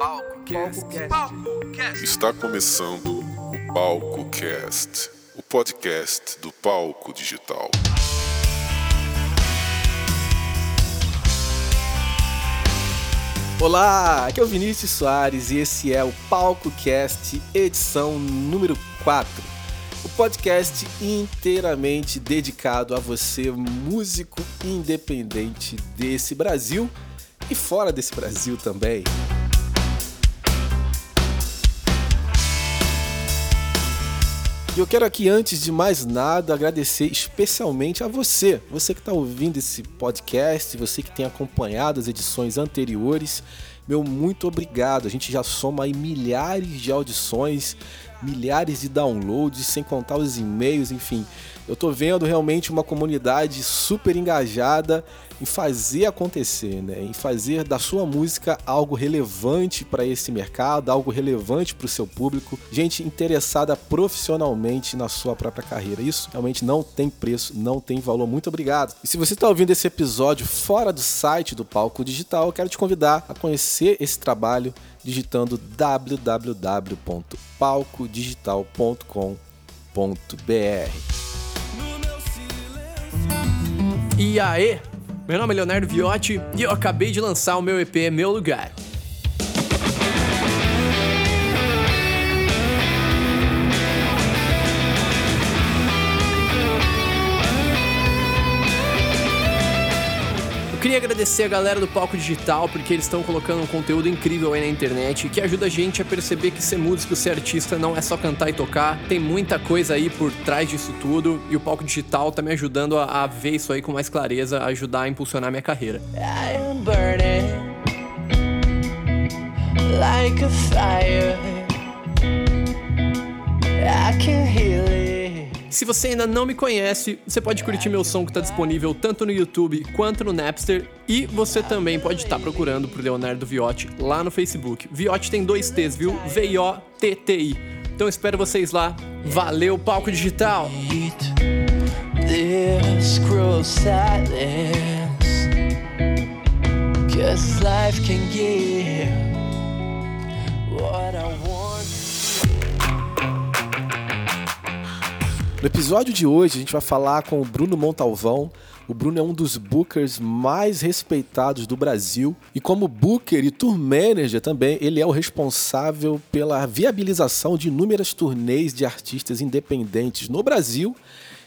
Palco Cast. Está começando o Palco Cast, o podcast do palco digital. Olá, aqui é o Vinícius Soares e esse é o Palco Cast, edição número 4. O podcast inteiramente dedicado a você, músico independente desse Brasil e fora desse Brasil também. E eu quero aqui, antes de mais nada, agradecer especialmente a você, você que está ouvindo esse podcast, você que tem acompanhado as edições anteriores. Meu muito obrigado. A gente já soma aí milhares de audições, milhares de downloads, sem contar os e-mails, enfim. Eu tô vendo realmente uma comunidade super engajada em fazer acontecer, né? Em fazer da sua música algo relevante para esse mercado, algo relevante para o seu público, gente interessada profissionalmente na sua própria carreira. Isso realmente não tem preço, não tem valor. Muito obrigado. E se você está ouvindo esse episódio fora do site do Palco Digital, eu quero te convidar a conhecer esse trabalho digitando www.palcodigital.com.br. E aí, meu nome é Leonardo Viotti e eu acabei de lançar o meu EP Meu Lugar. Queria agradecer a galera do Palco Digital porque eles estão colocando um conteúdo incrível aí na internet que ajuda a gente a perceber que ser músico, ser artista não é só cantar e tocar. Tem muita coisa aí por trás disso tudo e o Palco Digital tá me ajudando a, a ver isso aí com mais clareza, a ajudar a impulsionar minha carreira. Like a fire. I can heal it. Se você ainda não me conhece, você pode curtir meu som que está disponível tanto no YouTube quanto no Napster. E você também pode estar tá procurando por Leonardo Viotti lá no Facebook. Viotti tem dois T's, viu? V-I-O-T-T-I. Então espero vocês lá. Valeu, palco digital! life can give No episódio de hoje, a gente vai falar com o Bruno Montalvão. O Bruno é um dos bookers mais respeitados do Brasil e como booker e tour manager também, ele é o responsável pela viabilização de inúmeras turnês de artistas independentes no Brasil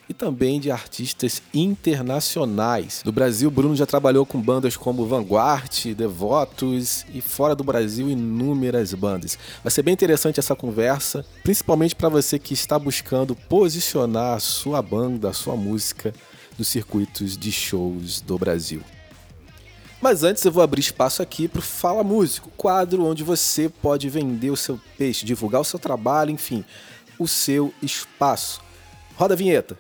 e também de artistas internacionais. No Brasil, Bruno já trabalhou com bandas como Vanguard, Devotos e fora do Brasil inúmeras bandas. Vai ser bem interessante essa conversa, principalmente para você que está buscando posicionar a sua banda, a sua música nos circuitos de shows do Brasil. Mas antes eu vou abrir espaço aqui para o Fala Músico, quadro onde você pode vender o seu peixe, divulgar o seu trabalho, enfim, o seu espaço. Roda a vinheta.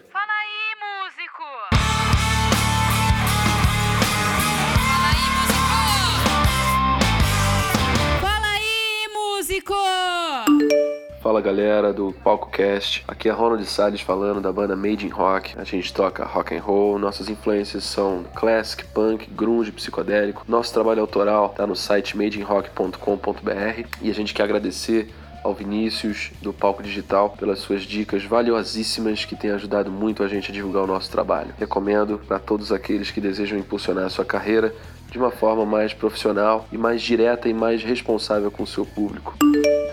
Fala galera do Palco Cast, aqui é Ronald Salles falando da banda Made in Rock. A gente toca rock and roll, nossas influências são classic, punk, grunge, psicodélico. Nosso trabalho autoral está no site madeinrock.com.br e a gente quer agradecer ao Vinícius do Palco Digital pelas suas dicas valiosíssimas que têm ajudado muito a gente a divulgar o nosso trabalho. Recomendo para todos aqueles que desejam impulsionar a sua carreira de uma forma mais profissional e mais direta e mais responsável com o seu público.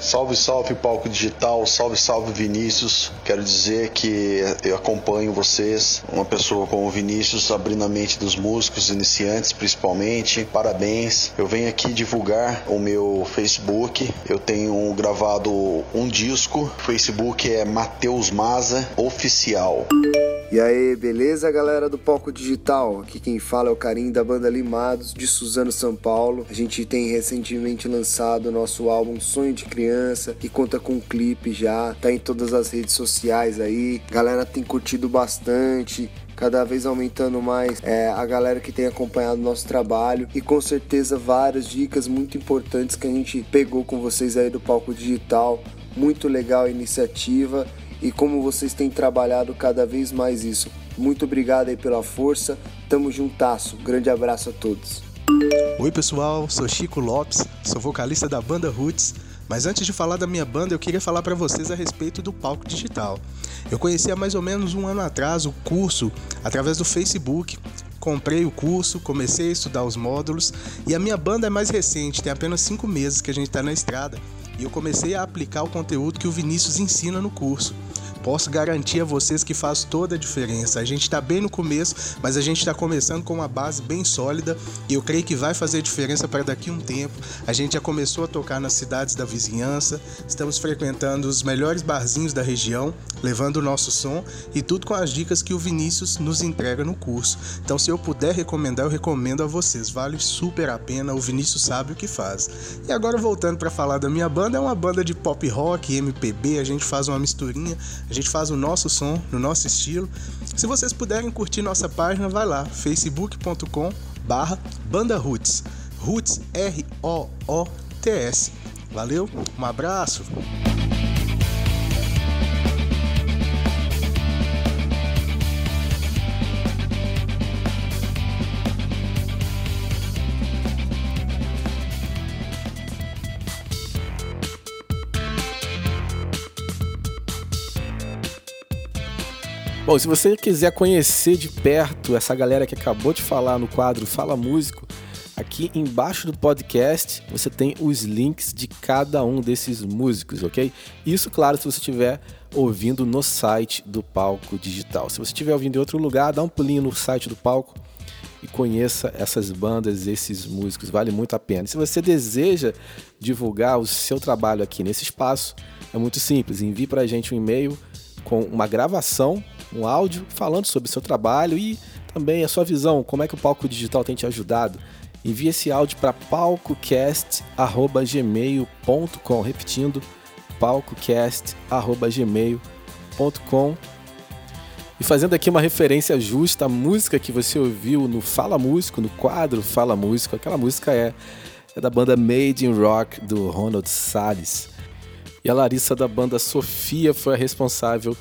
Salve, salve palco digital, salve, salve Vinícius. Quero dizer que eu acompanho vocês, uma pessoa como o Vinícius, abrindo a mente dos músicos iniciantes, principalmente. Parabéns. Eu venho aqui divulgar o meu Facebook. Eu tenho gravado um disco. O Facebook é Matheus Maza Oficial. E aí, beleza, galera do Palco Digital? Aqui quem fala é o Carinho da banda Limados de Suzano, São Paulo. A gente tem recentemente lançado o nosso álbum Sonho de Criança, que conta com um clipe já, tá em todas as redes sociais aí. Galera tem curtido bastante, cada vez aumentando mais é, a galera que tem acompanhado nosso trabalho e com certeza várias dicas muito importantes que a gente pegou com vocês aí do palco digital. Muito legal a iniciativa e como vocês têm trabalhado cada vez mais isso. Muito obrigado aí pela força, tamo juntasso, grande abraço a todos. Oi pessoal, sou Chico Lopes, sou vocalista da banda Roots. Mas antes de falar da minha banda, eu queria falar para vocês a respeito do palco digital. Eu conheci há mais ou menos um ano atrás o curso através do Facebook. Comprei o curso, comecei a estudar os módulos e a minha banda é mais recente, tem apenas cinco meses que a gente está na estrada e eu comecei a aplicar o conteúdo que o Vinícius ensina no curso. Posso garantir a vocês que faz toda a diferença. A gente está bem no começo, mas a gente está começando com uma base bem sólida e eu creio que vai fazer diferença para daqui um tempo. A gente já começou a tocar nas cidades da vizinhança, estamos frequentando os melhores barzinhos da região, levando o nosso som e tudo com as dicas que o Vinícius nos entrega no curso. Então, se eu puder recomendar, eu recomendo a vocês. Vale super a pena. O Vinícius sabe o que faz. E agora voltando para falar da minha banda, é uma banda de pop rock, MPB. A gente faz uma misturinha. A gente faz o nosso som, no nosso estilo. Se vocês puderem curtir nossa página, vai lá, facebook.com barra Banda Roots. Roots R-O-O-T-S. Valeu, um abraço! Bom, se você quiser conhecer de perto essa galera que acabou de falar no quadro Fala Músico, aqui embaixo do podcast você tem os links de cada um desses músicos, ok? Isso, claro, se você estiver ouvindo no site do Palco Digital. Se você estiver ouvindo em outro lugar, dá um pulinho no site do Palco e conheça essas bandas, esses músicos, vale muito a pena. Se você deseja divulgar o seu trabalho aqui nesse espaço, é muito simples, envie para a gente um e-mail com uma gravação um áudio falando sobre o seu trabalho e também a sua visão, como é que o palco digital tem te ajudado. Envie esse áudio para palcocast@gmail.com, repetindo, palcocast@gmail.com. E fazendo aqui uma referência justa à música que você ouviu no Fala Músico, no quadro Fala Músico, aquela música é, é da banda Made in Rock do Ronald Salles. E a Larissa da banda Sofia foi a responsável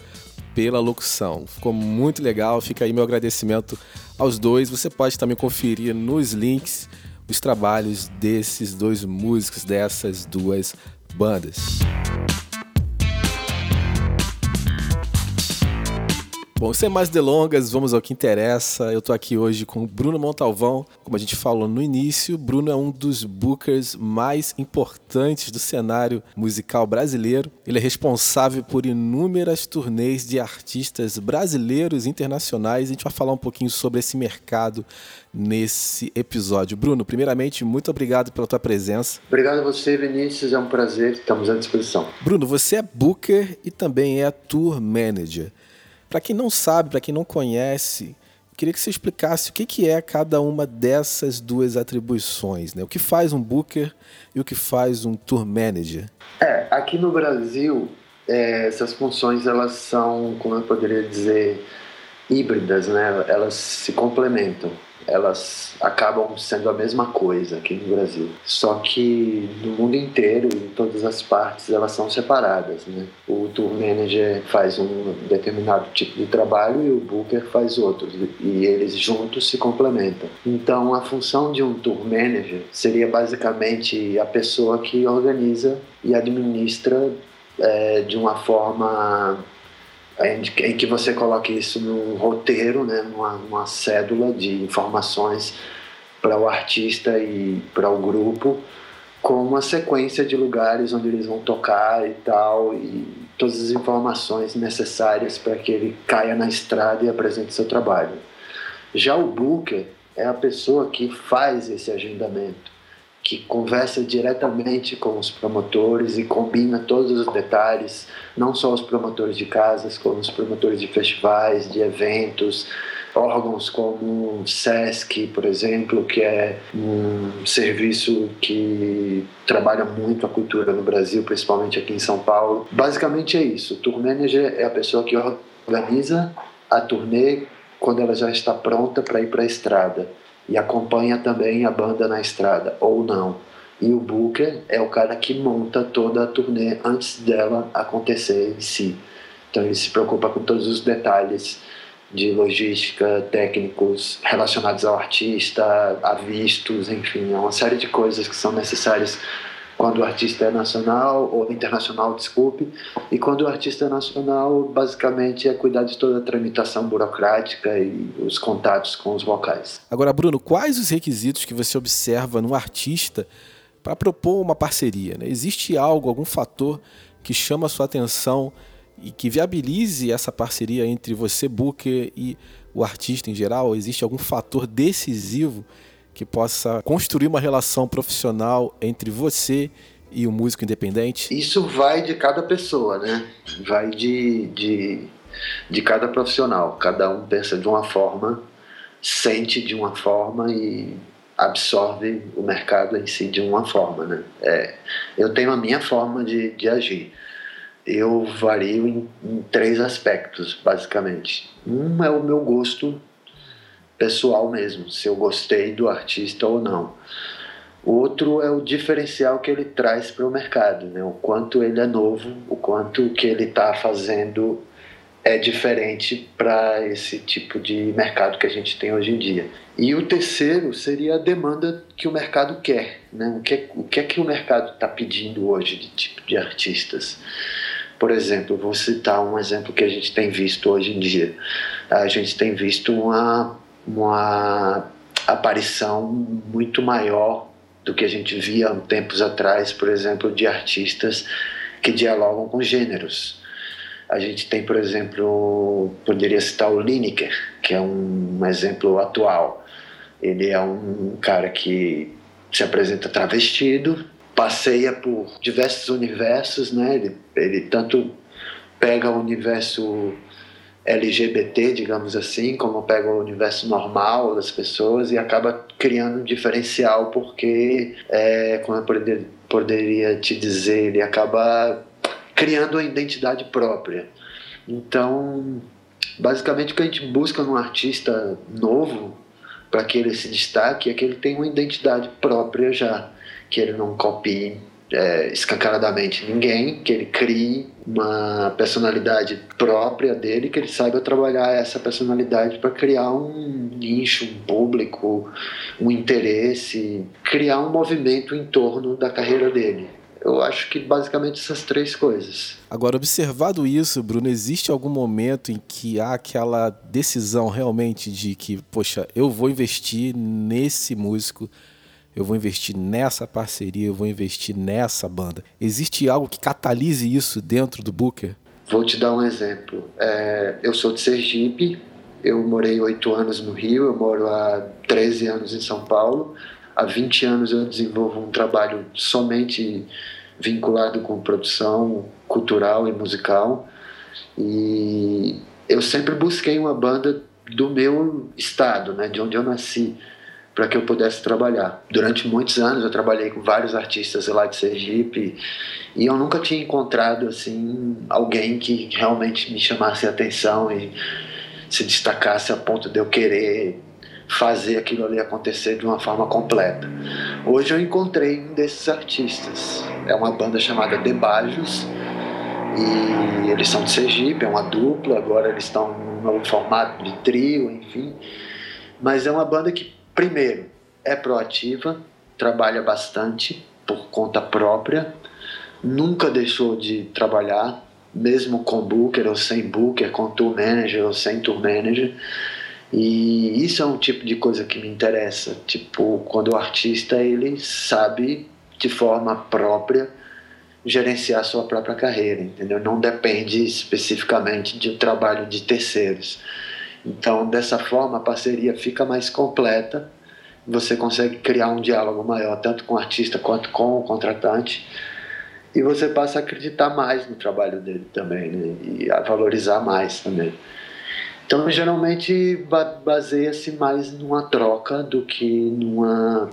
pela locução. Ficou muito legal, fica aí meu agradecimento aos dois. Você pode também conferir nos links os trabalhos desses dois músicos, dessas duas bandas. Bom, sem mais delongas, vamos ao que interessa. Eu tô aqui hoje com o Bruno Montalvão. Como a gente falou no início, Bruno é um dos bookers mais importantes do cenário musical brasileiro. Ele é responsável por inúmeras turnês de artistas brasileiros e internacionais. A gente vai falar um pouquinho sobre esse mercado nesse episódio. Bruno, primeiramente, muito obrigado pela tua presença. Obrigado a você, Vinícius. É um prazer. Estamos à disposição. Bruno, você é booker e também é tour manager. Para quem não sabe, para quem não conhece, queria que você explicasse o que, é cada uma dessas duas atribuições, né? O que faz um booker e o que faz um tour manager? É, aqui no Brasil, é, essas funções elas são, como eu poderia dizer, híbridas, né? Elas se complementam elas acabam sendo a mesma coisa aqui no Brasil. Só que no mundo inteiro, em todas as partes, elas são separadas. Né? O tour manager faz um determinado tipo de trabalho e o booker faz outro, e eles juntos se complementam. Então, a função de um tour manager seria basicamente a pessoa que organiza e administra é, de uma forma em que você coloque isso num roteiro, né, numa, numa cédula de informações para o artista e para o grupo, com uma sequência de lugares onde eles vão tocar e tal, e todas as informações necessárias para que ele caia na estrada e apresente seu trabalho. Já o booker é a pessoa que faz esse agendamento que conversa diretamente com os promotores e combina todos os detalhes, não só os promotores de casas, como os promotores de festivais, de eventos, órgãos como o SESC, por exemplo, que é um serviço que trabalha muito a cultura no Brasil, principalmente aqui em São Paulo. Basicamente é isso. O tour manager é a pessoa que organiza a turnê quando ela já está pronta para ir para a estrada e acompanha também a banda na estrada, ou não. E o Booker é o cara que monta toda a turnê antes dela acontecer em si. Então ele se preocupa com todos os detalhes de logística, técnicos relacionados ao artista, a vistos, enfim, é uma série de coisas que são necessárias quando o artista é nacional ou internacional, desculpe, e quando o artista é nacional, basicamente é cuidar de toda a tramitação burocrática e os contatos com os vocais. Agora, Bruno, quais os requisitos que você observa no artista para propor uma parceria? Né? Existe algo, algum fator que chama a sua atenção e que viabilize essa parceria entre você, Booker, e o artista em geral? Existe algum fator decisivo que possa construir uma relação profissional entre você e o músico independente? Isso vai de cada pessoa, né? Vai de, de, de cada profissional. Cada um pensa de uma forma, sente de uma forma e absorve o mercado em si de uma forma, né? É, eu tenho a minha forma de, de agir. Eu vario em, em três aspectos, basicamente. Um é o meu gosto pessoal mesmo, se eu gostei do artista ou não. O outro é o diferencial que ele traz para o mercado, né? o quanto ele é novo, o quanto o que ele está fazendo é diferente para esse tipo de mercado que a gente tem hoje em dia. E o terceiro seria a demanda que o mercado quer, né? o, que, o que é que o mercado está pedindo hoje de tipo de artistas. Por exemplo, vou citar um exemplo que a gente tem visto hoje em dia. A gente tem visto uma uma aparição muito maior do que a gente via tempos atrás, por exemplo, de artistas que dialogam com gêneros. A gente tem, por exemplo, poderia citar o Lineker, que é um exemplo atual. Ele é um cara que se apresenta travestido, passeia por diversos universos, né? Ele, ele tanto pega o universo LGBT, digamos assim, como pega o universo normal das pessoas e acaba criando um diferencial porque, é, como eu poder, poderia te dizer, ele acaba criando uma identidade própria. Então, basicamente o que a gente busca num artista novo para que ele se destaque é que ele tenha uma identidade própria já, que ele não copie é, escancaradamente ninguém, que ele crie uma personalidade própria dele, que ele saiba trabalhar essa personalidade para criar um nicho, um público, um interesse, criar um movimento em torno da carreira dele. Eu acho que basicamente essas três coisas. Agora, observado isso, Bruno, existe algum momento em que há aquela decisão realmente de que, poxa, eu vou investir nesse músico eu vou investir nessa parceria, eu vou investir nessa banda. Existe algo que catalise isso dentro do Booker? Vou te dar um exemplo. É, eu sou de Sergipe, eu morei oito anos no Rio, eu moro há 13 anos em São Paulo. Há 20 anos eu desenvolvo um trabalho somente vinculado com produção cultural e musical. E eu sempre busquei uma banda do meu estado, né, de onde eu nasci para que eu pudesse trabalhar. Durante muitos anos eu trabalhei com vários artistas lá de Sergipe e eu nunca tinha encontrado assim alguém que realmente me chamasse a atenção e se destacasse a ponto de eu querer fazer aquilo ali acontecer de uma forma completa. Hoje eu encontrei um desses artistas. É uma banda chamada Debajos e eles são de Sergipe, é uma dupla, agora eles estão num novo formato de trio, enfim. Mas é uma banda que Primeiro, é proativa, trabalha bastante por conta própria, nunca deixou de trabalhar, mesmo com booker ou sem booker, com tour manager ou sem tour manager. E isso é um tipo de coisa que me interessa, tipo, quando o artista ele sabe de forma própria gerenciar sua própria carreira, entendeu? Não depende especificamente de trabalho de terceiros. Então, dessa forma, a parceria fica mais completa, você consegue criar um diálogo maior, tanto com o artista quanto com o contratante, e você passa a acreditar mais no trabalho dele também, né? e a valorizar mais também. Então, geralmente, baseia-se mais numa troca do que numa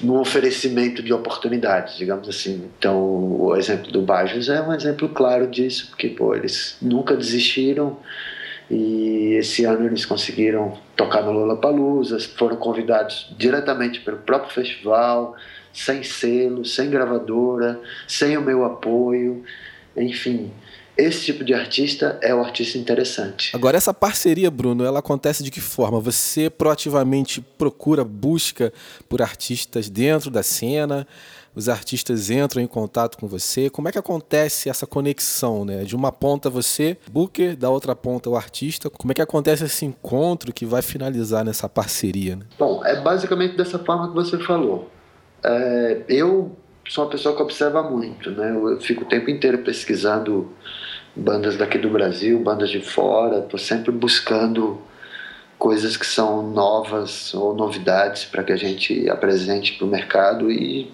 num oferecimento de oportunidades, digamos assim. Então, o exemplo do Bajos é um exemplo claro disso, porque pô, eles nunca desistiram, e esse ano eles conseguiram tocar no Lollapalooza, foram convidados diretamente pelo próprio festival, sem selo, sem gravadora, sem o meu apoio, enfim. esse tipo de artista é o artista interessante. Agora, essa parceria, Bruno, ela acontece de que forma? Você proativamente procura, busca por artistas dentro da cena? Os artistas entram em contato com você? Como é que acontece essa conexão, né? De uma ponta você, booker, da outra ponta o artista. Como é que acontece esse encontro que vai finalizar nessa parceria? Né? Bom, é basicamente dessa forma que você falou. É, eu sou uma pessoa que observa muito, né? Eu fico o tempo inteiro pesquisando bandas daqui do Brasil, bandas de fora, estou sempre buscando coisas que são novas ou novidades para que a gente apresente para o mercado e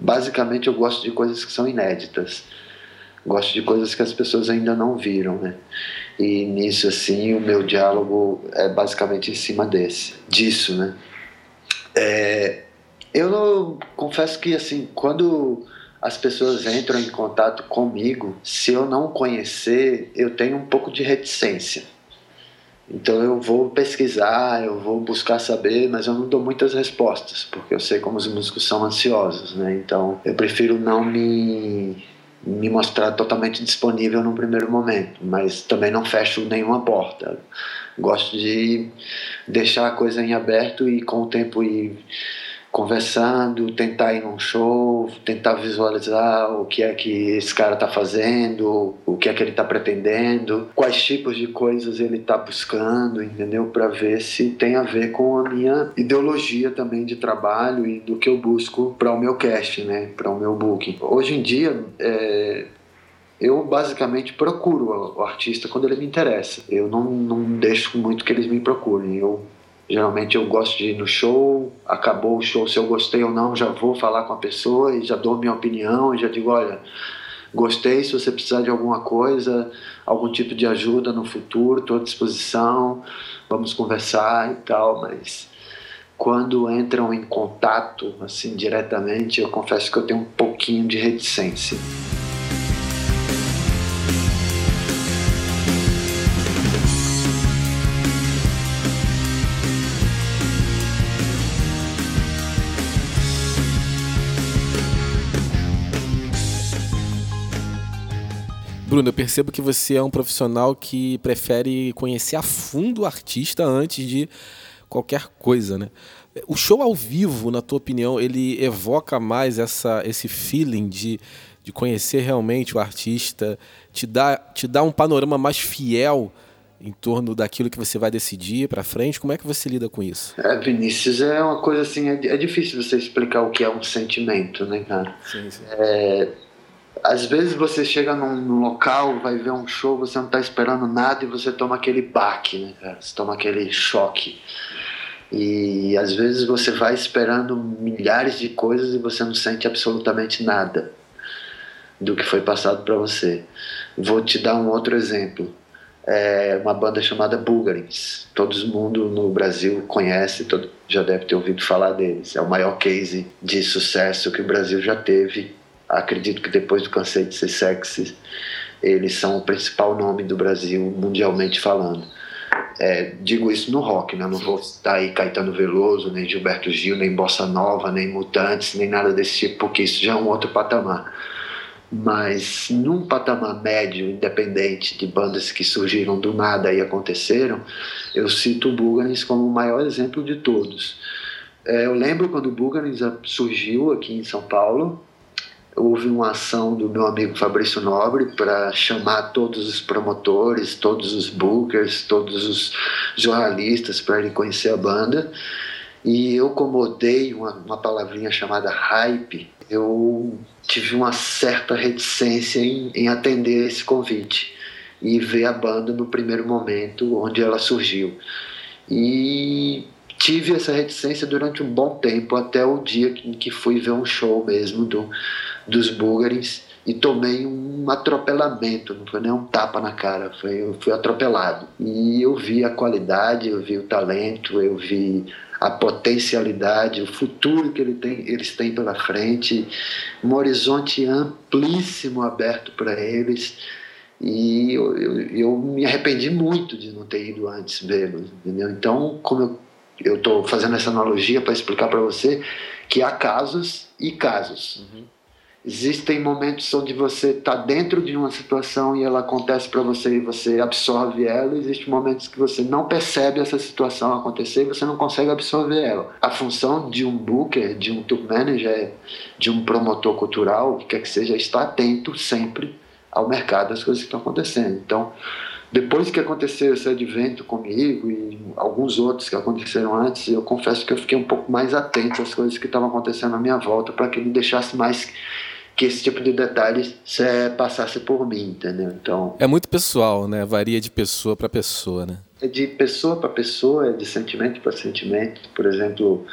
basicamente eu gosto de coisas que são inéditas. Gosto de coisas que as pessoas ainda não viram né? E nisso assim o meu diálogo é basicamente em cima desse disso né? É, eu não, confesso que assim quando as pessoas entram em contato comigo, se eu não conhecer, eu tenho um pouco de reticência. Então eu vou pesquisar, eu vou buscar saber, mas eu não dou muitas respostas, porque eu sei como os músicos são ansiosos, né? Então eu prefiro não me me mostrar totalmente disponível no primeiro momento, mas também não fecho nenhuma porta. Gosto de deixar a coisa em aberto e com o tempo ir conversando, tentar ir num show, tentar visualizar o que é que esse cara está fazendo, o que é que ele está pretendendo, quais tipos de coisas ele está buscando, entendeu? Para ver se tem a ver com a minha ideologia também de trabalho e do que eu busco para o meu cast, né? Para o meu booking. Hoje em dia, é, eu basicamente procuro o artista quando ele me interessa. Eu não, não deixo muito que eles me procurem. Eu Geralmente eu gosto de ir no show, acabou o show, se eu gostei ou não, já vou falar com a pessoa e já dou minha opinião e já digo, olha, gostei, se você precisar de alguma coisa, algum tipo de ajuda no futuro, estou à disposição, vamos conversar e tal, mas quando entram em contato assim diretamente, eu confesso que eu tenho um pouquinho de reticência. Bruno, eu percebo que você é um profissional que prefere conhecer a fundo o artista antes de qualquer coisa, né? O show ao vivo, na tua opinião, ele evoca mais essa, esse feeling de, de conhecer realmente o artista, te dá, te dá um panorama mais fiel em torno daquilo que você vai decidir para frente? Como é que você lida com isso? É, Vinícius, é uma coisa assim, é, é difícil você explicar o que é um sentimento, né, cara? Sim, sim. É, às vezes você chega num, num, local, vai ver um show, você não está esperando nada e você toma aquele baque, né, cara? Você toma aquele choque. E às vezes você vai esperando milhares de coisas e você não sente absolutamente nada do que foi passado para você. Vou te dar um outro exemplo. É uma banda chamada Bulgarins. Todo mundo no Brasil conhece, todo, já deve ter ouvido falar deles. É o maior case de sucesso que o Brasil já teve acredito que depois do Cansei de Ser Sexy, eles são o principal nome do Brasil mundialmente falando. É, digo isso no rock, né? não vou estar aí Caetano Veloso, nem Gilberto Gil, nem Bossa Nova, nem Mutantes, nem nada desse tipo, porque isso já é um outro patamar. Mas num patamar médio, independente de bandas que surgiram do nada e aconteceram, eu cito o Bulgarins como o maior exemplo de todos. É, eu lembro quando o Bulgarins surgiu aqui em São Paulo, houve uma ação do meu amigo Fabrício Nobre para chamar todos os promotores, todos os bookers, todos os jornalistas para irem conhecer a banda. E eu, como odeio uma, uma palavrinha chamada hype, eu tive uma certa reticência em, em atender esse convite e ver a banda no primeiro momento onde ela surgiu. E tive essa reticência durante um bom tempo, até o dia em que fui ver um show mesmo do, dos búlgares e tomei um atropelamento, não foi nem um tapa na cara, foi, eu fui atropelado. E eu vi a qualidade, eu vi o talento, eu vi a potencialidade, o futuro que ele tem, eles têm pela frente, um horizonte amplíssimo aberto para eles. E eu, eu, eu, me arrependi muito de não ter ido antes vê-los, entendeu? Então, como eu estou fazendo essa analogia para explicar para você que há casos e casos. Uhum Existem momentos onde você está dentro de uma situação e ela acontece para você e você absorve ela. Existem momentos que você não percebe essa situação acontecer e você não consegue absorver ela. A função de um booker, de um tour manager, de um promotor cultural, o que quer que seja, é estar atento sempre ao mercado, às coisas que estão acontecendo. Então, depois que aconteceu esse advento comigo e alguns outros que aconteceram antes, eu confesso que eu fiquei um pouco mais atento às coisas que estavam acontecendo à minha volta para que me deixasse mais que esse tipo de detalhes passasse por mim, entendeu? Então é muito pessoal, né? Varia de pessoa para pessoa, né? É de pessoa para pessoa, é de sentimento para sentimento. Por exemplo,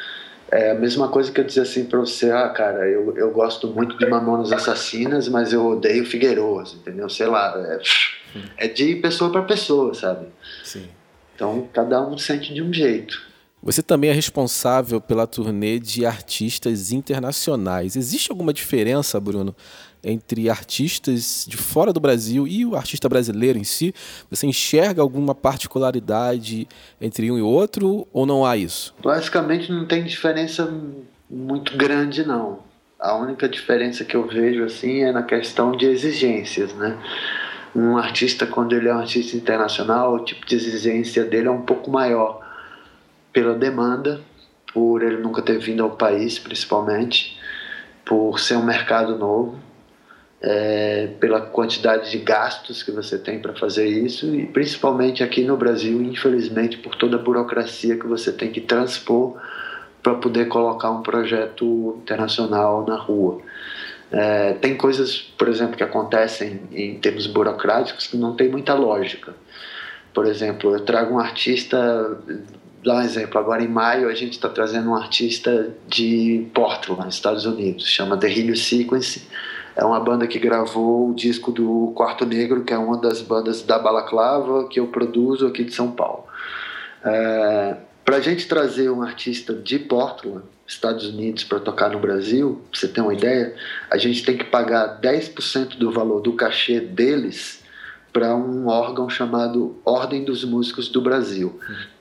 é a mesma coisa que eu dizer assim para você, ah, cara, eu, eu gosto muito de Mamonas Assassinas, mas eu odeio Figueiroas, entendeu? Sei lá, é, é de pessoa para pessoa, sabe? Sim. Então cada um sente de um jeito. Você também é responsável pela turnê de artistas internacionais. Existe alguma diferença, Bruno, entre artistas de fora do Brasil e o artista brasileiro em si? Você enxerga alguma particularidade entre um e outro ou não há isso? Basicamente não tem diferença muito grande não. A única diferença que eu vejo assim é na questão de exigências, né? Um artista quando ele é um artista internacional, o tipo de exigência dele é um pouco maior pela demanda, por ele nunca ter vindo ao país, principalmente, por ser um mercado novo, é, pela quantidade de gastos que você tem para fazer isso e principalmente aqui no Brasil, infelizmente, por toda a burocracia que você tem que transpor para poder colocar um projeto internacional na rua. É, tem coisas, por exemplo, que acontecem em termos burocráticos que não tem muita lógica. Por exemplo, eu trago um artista dar um exemplo, agora em maio a gente está trazendo um artista de Portland, Estados Unidos, chama The Helio Sequence. É uma banda que gravou o disco do Quarto Negro, que é uma das bandas da Balaclava que eu produzo aqui de São Paulo. É, para a gente trazer um artista de Portland, Estados Unidos, para tocar no Brasil, pra você ter uma ideia, a gente tem que pagar 10% do valor do cachê deles para um órgão chamado Ordem dos Músicos do Brasil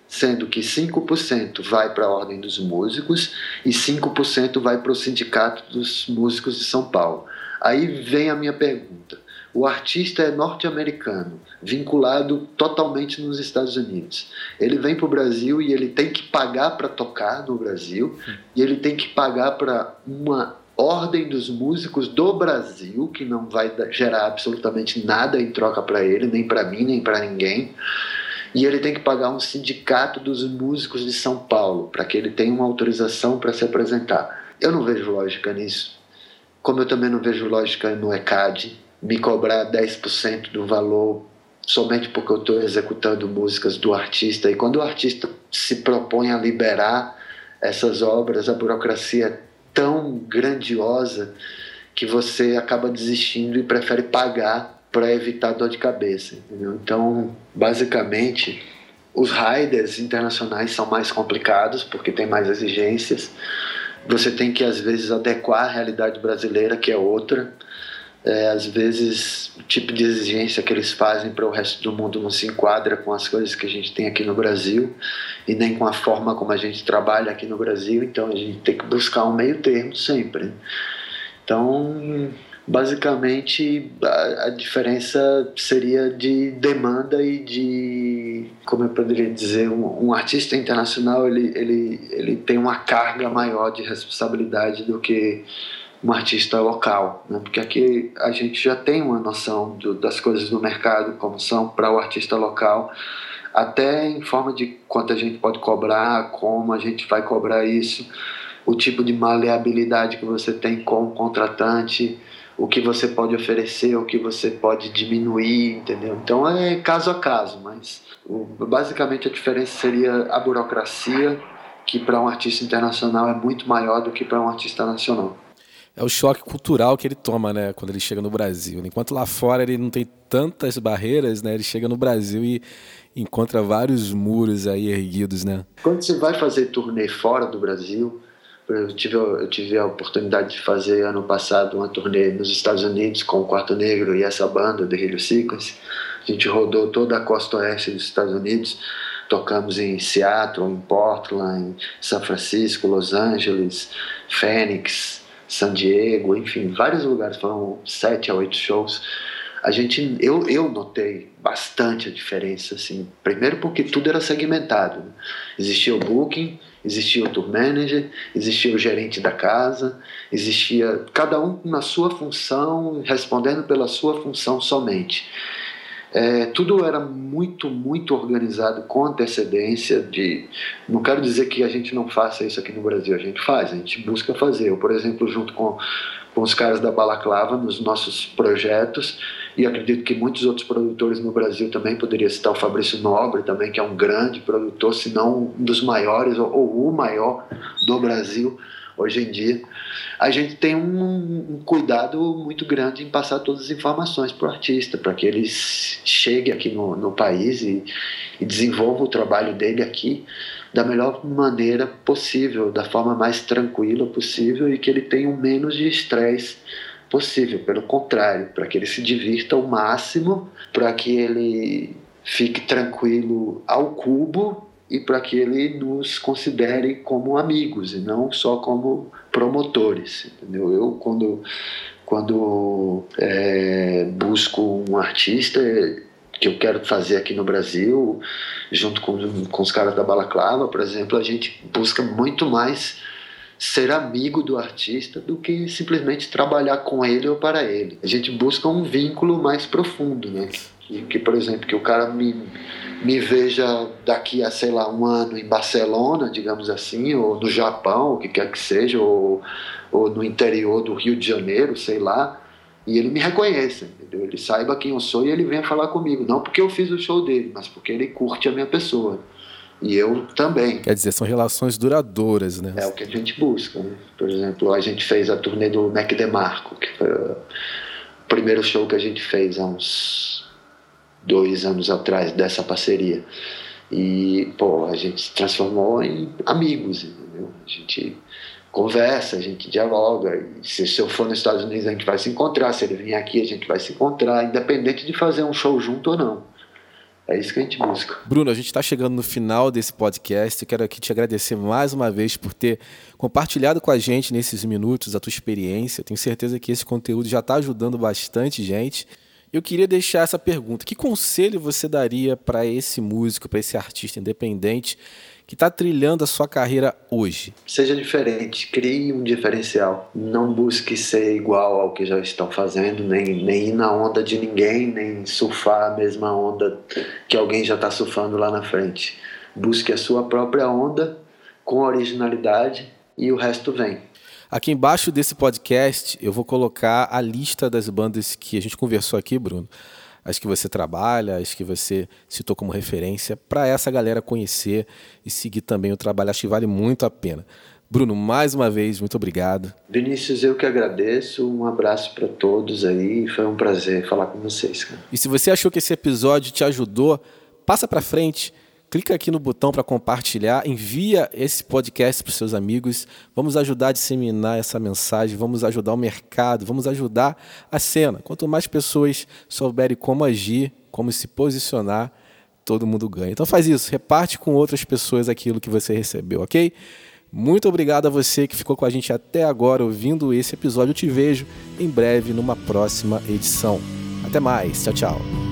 sendo que 5% vai para a Ordem dos Músicos e 5% vai para o Sindicato dos Músicos de São Paulo. Aí vem a minha pergunta. O artista é norte-americano, vinculado totalmente nos Estados Unidos. Ele vem para o Brasil e ele tem que pagar para tocar no Brasil, e ele tem que pagar para uma ordem dos músicos do Brasil, que não vai gerar absolutamente nada em troca para ele, nem para mim, nem para ninguém e ele tem que pagar um sindicato dos músicos de São Paulo para que ele tenha uma autorização para se apresentar. Eu não vejo lógica nisso. Como eu também não vejo lógica no ECAD me cobrar 10% do valor somente porque eu estou executando músicas do artista. E quando o artista se propõe a liberar essas obras, a burocracia é tão grandiosa que você acaba desistindo e prefere pagar para evitar dor de cabeça. Entendeu? Então, basicamente, os riders internacionais são mais complicados porque tem mais exigências. Você tem que às vezes adequar a realidade brasileira, que é outra. É, às vezes o tipo de exigência que eles fazem para o resto do mundo não se enquadra com as coisas que a gente tem aqui no Brasil e nem com a forma como a gente trabalha aqui no Brasil. Então a gente tem que buscar um meio termo sempre. Então basicamente a, a, diferença seria de demanda e de como eu poderia dizer um, um, artista internacional ele, ele, ele tem uma carga maior de responsabilidade do que um artista local né? porque aqui a gente já tem uma noção do, das coisas do mercado como são para o artista local até em forma de quanto a gente pode cobrar como a gente vai cobrar isso o tipo de maleabilidade que você tem com o contratante o que você pode oferecer, o que você pode diminuir, entendeu? Então é caso a caso, mas basicamente a diferença seria a burocracia, que para um artista internacional é muito maior do que para um artista nacional. É o choque cultural que ele toma, né, quando ele chega no Brasil. Enquanto lá fora ele não tem tantas barreiras, né, ele chega no Brasil e encontra vários muros aí erguidos, né? Quando você vai fazer turnê fora do Brasil, eu tive, eu tive a oportunidade de fazer ano passado uma turnê nos Estados Unidos com o Quarto Negro e essa banda, The Helio Sequence. A gente rodou toda a costa oeste dos Estados Unidos. Tocamos em Seattle, em Portland, em São Francisco, Los Angeles, Phoenix, San Diego, enfim, vários lugares, foram sete a oito shows. A gente, eu, eu notei bastante a diferença, assim. Primeiro porque tudo era segmentado. Né? Existia o booking, existia o tour manager, existia o gerente da casa, existia cada um na sua função, respondendo pela sua função somente. É, tudo era muito, muito organizado com antecedência. De, não quero dizer que a gente não faça isso aqui no Brasil, a gente faz, a gente busca fazer. Eu, por exemplo, junto com, com os caras da Balaclava, nos nossos projetos, e acredito que muitos outros produtores no Brasil também, poderia citar o Fabrício Nobre também, que é um grande produtor, se não um dos maiores, ou, o maior do Brasil hoje em dia, a gente tem um, um cuidado muito grande em passar todas as informações para o artista, para que ele chegue aqui no, no país e, e desenvolva o trabalho dele aqui da melhor maneira possível, da forma mais tranquila possível e que ele tenha o menos de estresse possível, pelo contrário, para que ele se divirta ao máximo, para que ele fique tranquilo ao cubo e para que ele nos considere como amigos e não só como promotores. Entendeu? Eu, quando, quando é, busco um artista que eu quero fazer aqui no Brasil, junto com, com os caras da Balaclava, por exemplo, a gente busca muito mais ser amigo do artista do que simplesmente trabalhar com ele ou para ele. A gente busca um vínculo mais profundo, né? Que, que por exemplo, que o cara me me veja daqui a, sei lá, um ano em Barcelona, digamos assim, ou no Japão, o que quer que seja, ou, ou no interior do Rio de Janeiro, sei lá, e ele me reconheça, entendeu? Ele saiba quem eu sou e ele venha falar comigo. Não porque eu fiz o show dele, mas porque ele curte a minha pessoa. E eu também. Quer dizer, são relações duradouras, né? É o que a gente busca. Né? Por exemplo, a gente fez a turnê do Mac DeMarco, que foi o primeiro show que a gente fez há uns dois anos atrás dessa parceria. E, pô, a gente se transformou em amigos, entendeu? A gente conversa, a gente dialoga. Se, se eu for nos Estados Unidos, a gente vai se encontrar. Se ele vir aqui, a gente vai se encontrar, independente de fazer um show junto ou não. É isso que a gente busca. Bruno, a gente está chegando no final desse podcast. Eu quero aqui te agradecer mais uma vez por ter compartilhado com a gente nesses minutos a tua experiência. Tenho certeza que esse conteúdo já está ajudando bastante gente. Eu queria deixar essa pergunta: que conselho você daria para esse músico, para esse artista independente que está trilhando a sua carreira hoje? Seja diferente, crie um diferencial. Não busque ser igual ao que já estão fazendo, nem, nem ir na onda de ninguém, nem surfar a mesma onda que alguém já está surfando lá na frente. Busque a sua própria onda com originalidade e o resto vem. Aqui embaixo desse podcast eu vou colocar a lista das bandas que a gente conversou aqui, Bruno. As que você trabalha, as que você citou como referência, para essa galera conhecer e seguir também o trabalho. Acho que vale muito a pena. Bruno, mais uma vez, muito obrigado. Vinícius, eu que agradeço. Um abraço para todos aí. Foi um prazer falar com vocês. Cara. E se você achou que esse episódio te ajudou, passa para frente clica aqui no botão para compartilhar, envia esse podcast para os seus amigos. Vamos ajudar a disseminar essa mensagem, vamos ajudar o mercado, vamos ajudar a cena. Quanto mais pessoas souberem como agir, como se posicionar, todo mundo ganha. Então faz isso, reparte com outras pessoas aquilo que você recebeu, ok? Muito obrigado a você que ficou com a gente até agora ouvindo esse episódio. Eu te vejo em breve numa próxima edição. Até mais, tchau, tchau.